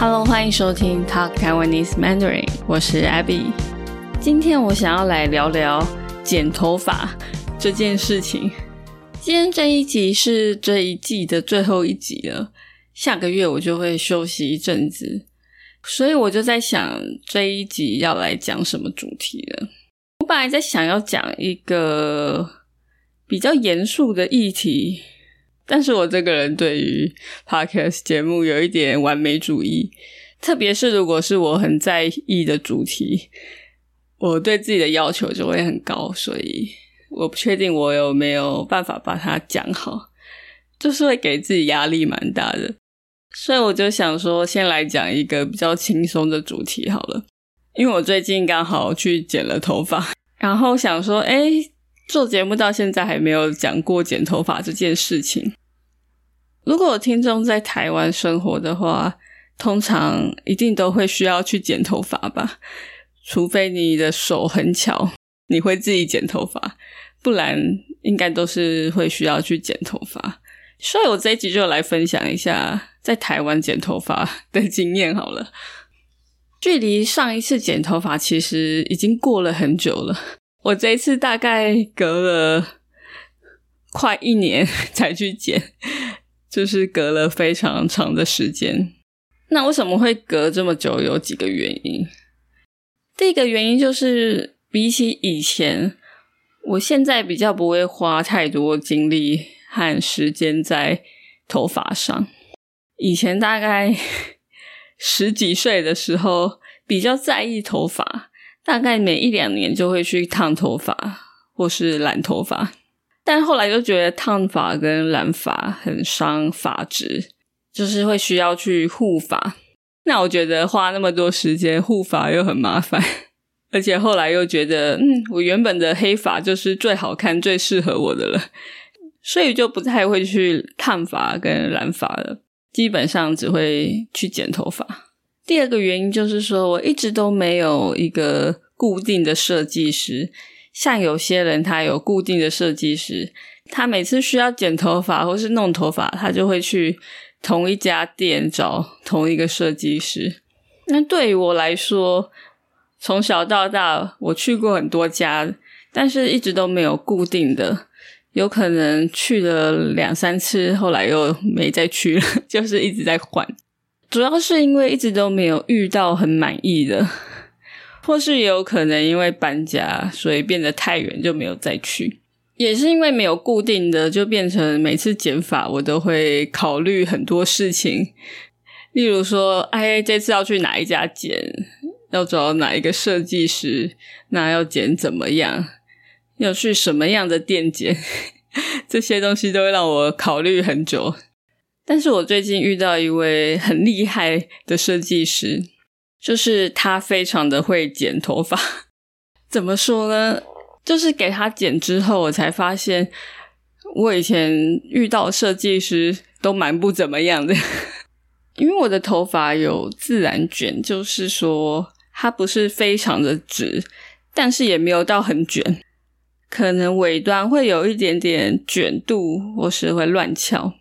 Hello，欢迎收听 Talk Taiwanese Mandarin，我是 Abby。今天我想要来聊聊剪头发这件事情。今天这一集是这一季的最后一集了，下个月我就会休息一阵子，所以我就在想这一集要来讲什么主题了。我本来在想要讲一个比较严肃的议题。但是我这个人对于 podcast 节目有一点完美主义，特别是如果是我很在意的主题，我对自己的要求就会很高，所以我不确定我有没有办法把它讲好，就是会给自己压力蛮大的。所以我就想说，先来讲一个比较轻松的主题好了，因为我最近刚好去剪了头发，然后想说，哎。做节目到现在还没有讲过剪头发这件事情。如果听众在台湾生活的话，通常一定都会需要去剪头发吧？除非你的手很巧，你会自己剪头发，不然应该都是会需要去剪头发。所以我这一集就来分享一下在台湾剪头发的经验好了。距离上一次剪头发其实已经过了很久了。我这一次大概隔了快一年 才去剪，就是隔了非常长的时间。那为什么会隔这么久？有几个原因。第一个原因就是，比起以前，我现在比较不会花太多精力和时间在头发上。以前大概 十几岁的时候，比较在意头发。大概每一两年就会去烫头发或是染头发，但后来就觉得烫发跟染发很伤发质，就是会需要去护发。那我觉得花那么多时间护发又很麻烦，而且后来又觉得，嗯，我原本的黑发就是最好看、最适合我的了，所以就不太会去烫发跟染发了，基本上只会去剪头发。第二个原因就是说，我一直都没有一个固定的设计师。像有些人，他有固定的设计师，他每次需要剪头发或是弄头发，他就会去同一家店找同一个设计师。那对于我来说，从小到大我去过很多家，但是一直都没有固定的，有可能去了两三次，后来又没再去了，就是一直在换。主要是因为一直都没有遇到很满意的，或是也有可能因为搬家，所以变得太远就没有再去。也是因为没有固定的，就变成每次剪发我都会考虑很多事情，例如说，哎，这次要去哪一家剪，要找哪一个设计师，那要剪怎么样，要去什么样的店剪，这些东西都会让我考虑很久。但是我最近遇到一位很厉害的设计师，就是他非常的会剪头发。怎么说呢？就是给他剪之后，我才发现我以前遇到设计师都蛮不怎么样的。因为我的头发有自然卷，就是说它不是非常的直，但是也没有到很卷，可能尾端会有一点点卷度，或是会乱翘。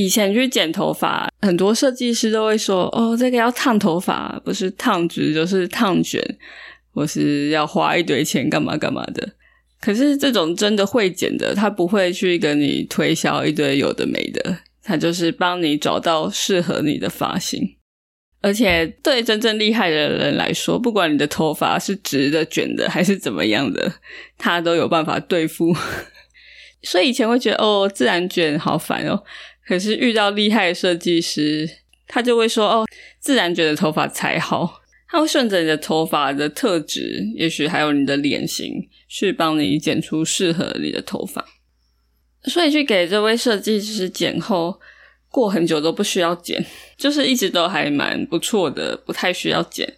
以前去剪头发，很多设计师都会说：“哦，这个要烫头发，不是烫直就是烫卷，或是要花一堆钱干嘛干嘛的。”可是这种真的会剪的，他不会去跟你推销一堆有的没的，他就是帮你找到适合你的发型。而且对真正厉害的人来说，不管你的头发是直的、卷的还是怎么样的，他都有办法对付。所以以前会觉得：“哦，自然卷好烦哦。”可是遇到厉害的设计师，他就会说：“哦，自然卷的头发才好。”他会顺着你的头发的特质，也许还有你的脸型，去帮你剪出适合你的头发。所以去给这位设计师剪后，过很久都不需要剪，就是一直都还蛮不错的，不太需要剪。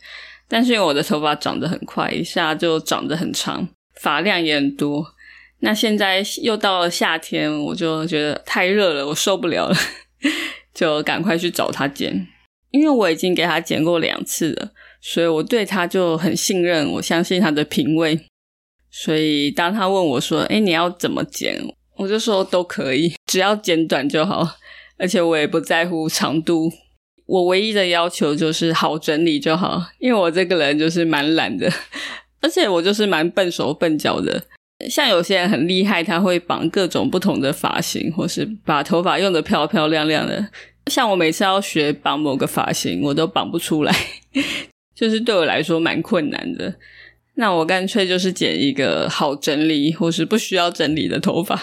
但是因为我的头发长得很快，一下就长得很长，发量也很多。那现在又到了夏天，我就觉得太热了，我受不了了，就赶快去找他剪。因为我已经给他剪过两次了，所以我对他就很信任，我相信他的品味。所以当他问我说：“哎，你要怎么剪？”我就说都可以，只要剪短就好，而且我也不在乎长度。我唯一的要求就是好整理就好，因为我这个人就是蛮懒的，而且我就是蛮笨手笨脚的。像有些人很厉害，他会绑各种不同的发型，或是把头发用的漂漂亮亮的。像我每次要学绑某个发型，我都绑不出来，就是对我来说蛮困难的。那我干脆就是剪一个好整理或是不需要整理的头发。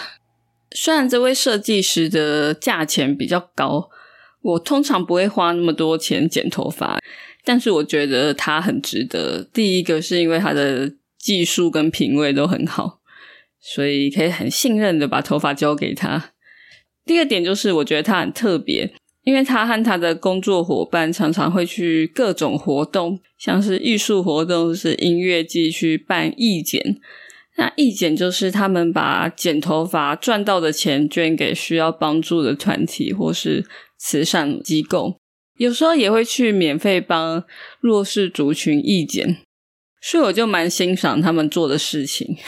虽然这位设计师的价钱比较高，我通常不会花那么多钱剪头发，但是我觉得他很值得。第一个是因为他的技术跟品味都很好。所以可以很信任的把头发交给他。第二点就是，我觉得他很特别，因为他和他的工作伙伴常常会去各种活动，像是艺术活动、是音乐季去办义剪。那义剪就是他们把剪头发赚到的钱捐给需要帮助的团体或是慈善机构，有时候也会去免费帮弱势族群义剪。所以我就蛮欣赏他们做的事情。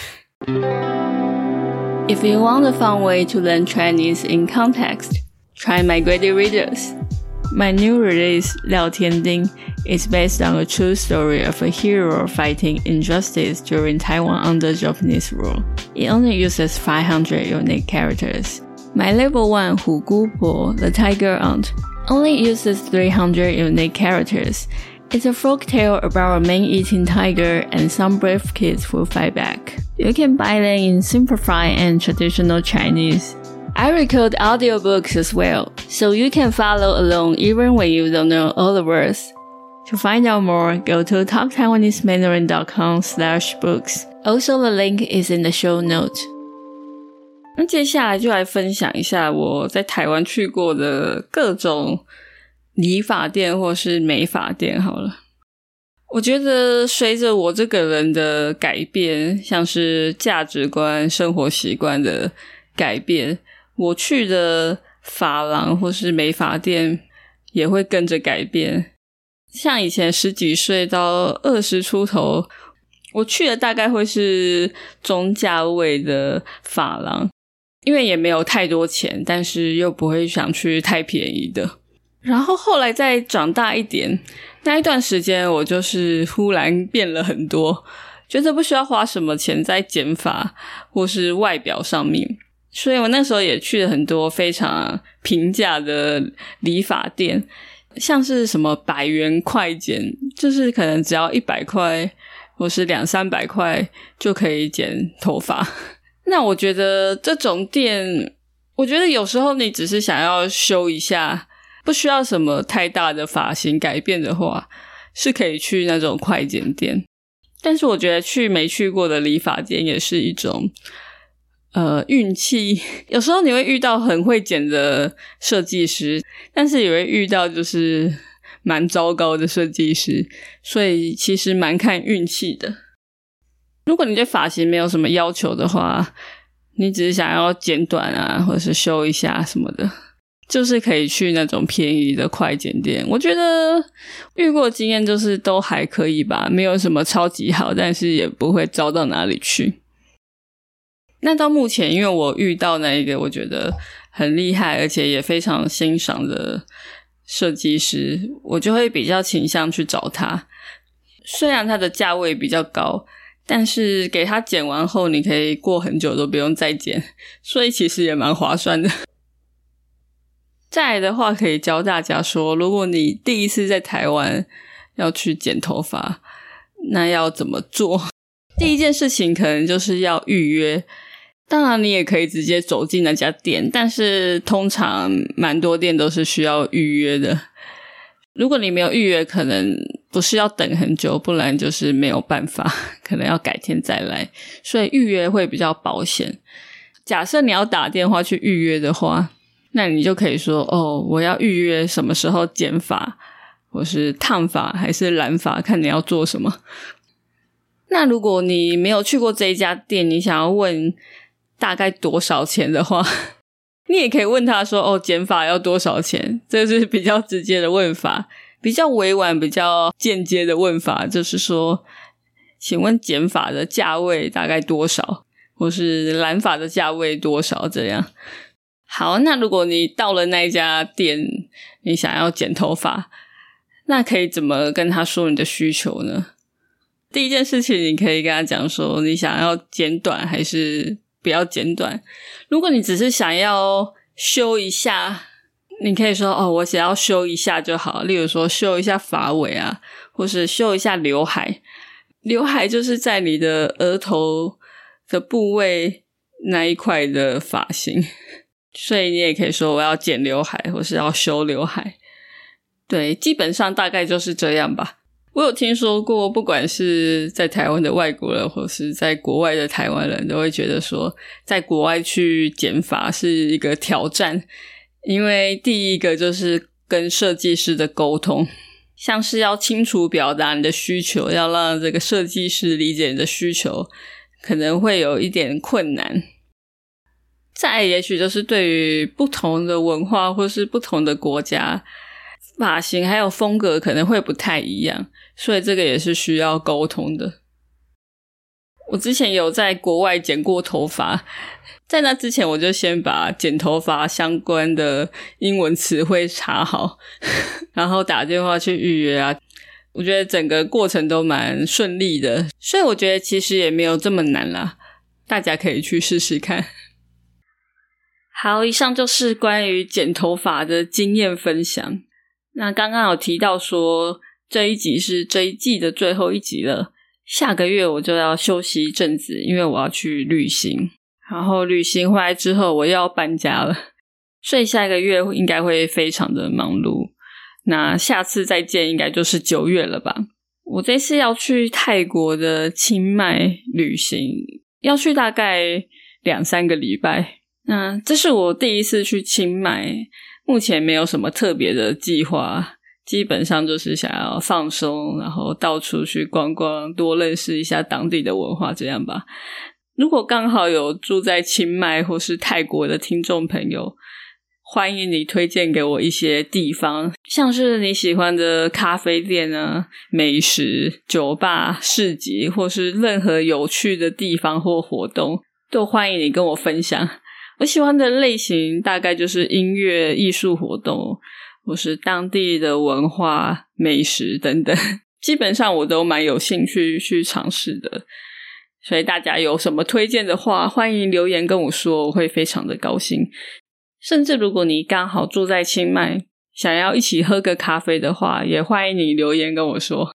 If you want a fun way to learn Chinese in context, try my graded Readers. My new release, Liao Tianding, is based on a true story of a hero fighting injustice during Taiwan under Japanese rule. It only uses 500 unique characters. My level 1 Hu Gu Po, the tiger aunt, only uses 300 unique characters it's a folk tale about a man-eating tiger and some brave kids who fight back. You can buy them in simplified and traditional Chinese. I record audiobooks as well, so you can follow along even when you don't know all the words. To find out more, go to talktaiwanesemandarin.com slash books. Also, the link is in the show note. 那接下来就来分享一下我在台湾去过的各种 理发店或是美发店好了，我觉得随着我这个人的改变，像是价值观、生活习惯的改变，我去的发廊或是美发店也会跟着改变。像以前十几岁到二十出头，我去的大概会是中价位的发廊，因为也没有太多钱，但是又不会想去太便宜的。然后后来再长大一点，那一段时间我就是忽然变了很多，觉得不需要花什么钱在剪发或是外表上面，所以我那时候也去了很多非常平价的理发店，像是什么百元快剪，就是可能只要一百块或是两三百块就可以剪头发。那我觉得这种店，我觉得有时候你只是想要修一下。不需要什么太大的发型改变的话，是可以去那种快剪店。但是我觉得去没去过的理发店也是一种呃运气。有时候你会遇到很会剪的设计师，但是也会遇到就是蛮糟糕的设计师，所以其实蛮看运气的。如果你对发型没有什么要求的话，你只是想要剪短啊，或者是修一下什么的。就是可以去那种便宜的快剪店，我觉得遇过经验就是都还可以吧，没有什么超级好，但是也不会糟到哪里去。那到目前，因为我遇到那一个我觉得很厉害，而且也非常欣赏的设计师，我就会比较倾向去找他。虽然他的价位比较高，但是给他剪完后，你可以过很久都不用再剪，所以其实也蛮划算的。再来的话，可以教大家说，如果你第一次在台湾要去剪头发，那要怎么做？第一件事情可能就是要预约。当然，你也可以直接走进那家店，但是通常蛮多店都是需要预约的。如果你没有预约，可能不是要等很久，不然就是没有办法，可能要改天再来。所以预约会比较保险。假设你要打电话去预约的话。那你就可以说哦，我要预约什么时候剪发，或是烫发，还是染发，看你要做什么。那如果你没有去过这一家店，你想要问大概多少钱的话，你也可以问他说：“哦，剪发要多少钱？”这是比较直接的问法，比较委婉、比较间接的问法，就是说：“请问剪发的价位大概多少，或是染发的价位多少？”这样。好，那如果你到了那一家店，你想要剪头发，那可以怎么跟他说你的需求呢？第一件事情，你可以跟他讲说，你想要剪短还是不要剪短。如果你只是想要修一下，你可以说哦，我想要修一下就好。例如说，修一下发尾啊，或是修一下刘海。刘海就是在你的额头的部位那一块的发型。所以你也可以说我要剪刘海，或是要修刘海。对，基本上大概就是这样吧。我有听说过，不管是在台湾的外国人，或是在国外的台湾人都会觉得说，在国外去剪发是一个挑战，因为第一个就是跟设计师的沟通，像是要清楚表达你的需求，要让这个设计师理解你的需求，可能会有一点困难。再也许就是对于不同的文化或是不同的国家，发型还有风格可能会不太一样，所以这个也是需要沟通的。我之前有在国外剪过头发，在那之前我就先把剪头发相关的英文词汇查好，然后打电话去预约啊。我觉得整个过程都蛮顺利的，所以我觉得其实也没有这么难啦，大家可以去试试看。好，以上就是关于剪头发的经验分享。那刚刚有提到说，这一集是这一季的最后一集了。下个月我就要休息一阵子，因为我要去旅行。然后旅行回来之后，我又要搬家了，所以下一个月应该会非常的忙碌。那下次再见，应该就是九月了吧？我这次要去泰国的清迈旅行，要去大概两三个礼拜。那这是我第一次去清迈，目前没有什么特别的计划，基本上就是想要放松，然后到处去逛逛，多认识一下当地的文化，这样吧。如果刚好有住在清迈或是泰国的听众朋友，欢迎你推荐给我一些地方，像是你喜欢的咖啡店啊、美食、酒吧、市集，或是任何有趣的地方或活动，都欢迎你跟我分享。我喜欢的类型大概就是音乐、艺术活动，或是当地的文化、美食等等，基本上我都蛮有兴趣去尝试的。所以大家有什么推荐的话，欢迎留言跟我说，我会非常的高兴。甚至如果你刚好住在清迈，想要一起喝个咖啡的话，也欢迎你留言跟我说。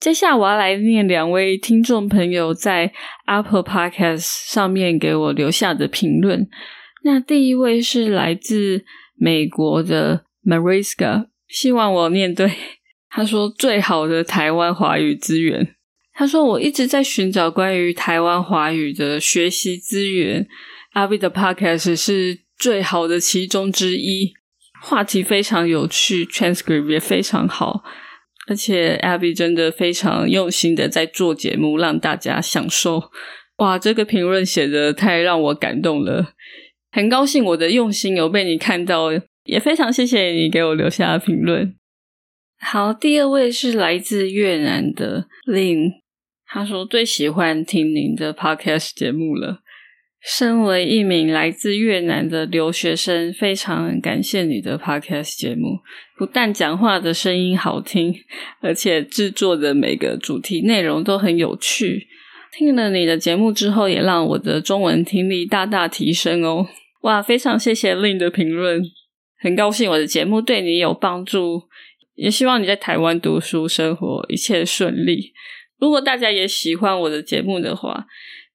接下来我要来念两位听众朋友在 Apple Podcast 上面给我留下的评论。那第一位是来自美国的 Mariska，希望我念对。他说：“最好的台湾华语资源。”他说：“我一直在寻找关于台湾华语的学习资源，阿 B 的 Podcast 是最好的其中之一。话题非常有趣，transcript 也非常好。”而且 Abby 真的非常用心的在做节目，让大家享受。哇，这个评论写的太让我感动了，很高兴我的用心有被你看到，也非常谢谢你给我留下的评论。好，第二位是来自越南的 Lin，他说最喜欢听您的 Podcast 节目了。身为一名来自越南的留学生，非常感谢你的 podcast 节目。不但讲话的声音好听，而且制作的每个主题内容都很有趣。听了你的节目之后，也让我的中文听力大大提升哦！哇，非常谢谢 Lin 的评论，很高兴我的节目对你有帮助，也希望你在台湾读书生活一切顺利。如果大家也喜欢我的节目的话，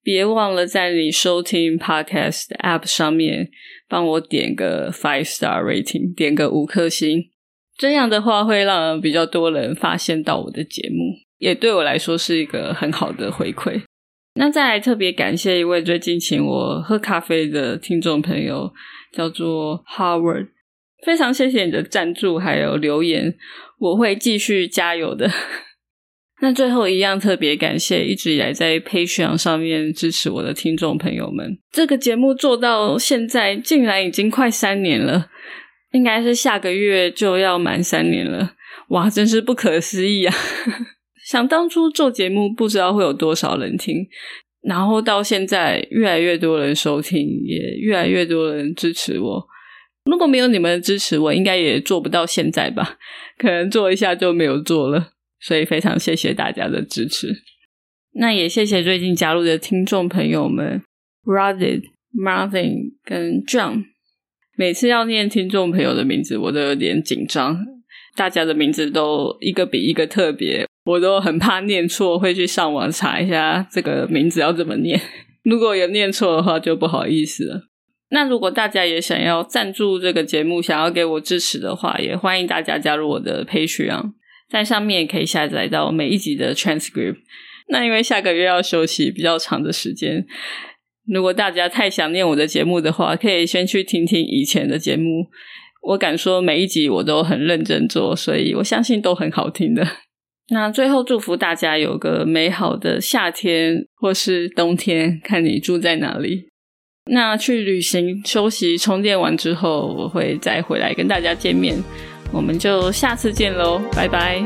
别忘了在你收听 Podcast App 上面帮我点个 Five Star Rating，点个五颗星。这样的话会让比较多人发现到我的节目，也对我来说是一个很好的回馈。那再来特别感谢一位最近请我喝咖啡的听众朋友，叫做 Howard。非常谢谢你的赞助还有留言，我会继续加油的。那最后一样特别感谢一直以来在 Patreon 上面支持我的听众朋友们。这个节目做到现在，竟然已经快三年了，应该是下个月就要满三年了。哇，真是不可思议啊！想当初做节目，不知道会有多少人听。然后到现在越来越多人收听，也越来越多人支持我。如果没有你们的支持，我应该也做不到现在吧？可能做一下就没有做了。所以非常谢谢大家的支持。那也谢谢最近加入的听众朋友们 r o d e d Marvin 跟 John。每次要念听众朋友的名字，我都有点紧张。大家的名字都一个比一个特别，我都很怕念错，会去上网查一下这个名字要怎么念。如果有念错的话，就不好意思了。那如果大家也想要赞助这个节目，想要给我支持的话，也欢迎大家加入我的 Patreon，在上面也可以下载到每一集的 transcript。那因为下个月要休息比较长的时间，如果大家太想念我的节目的话，可以先去听听以前的节目。我敢说每一集我都很认真做，所以我相信都很好听的。那最后祝福大家有个美好的夏天或是冬天，看你住在哪里。那去旅行、休息、充电完之后，我会再回来跟大家见面。我们就下次见喽，拜拜。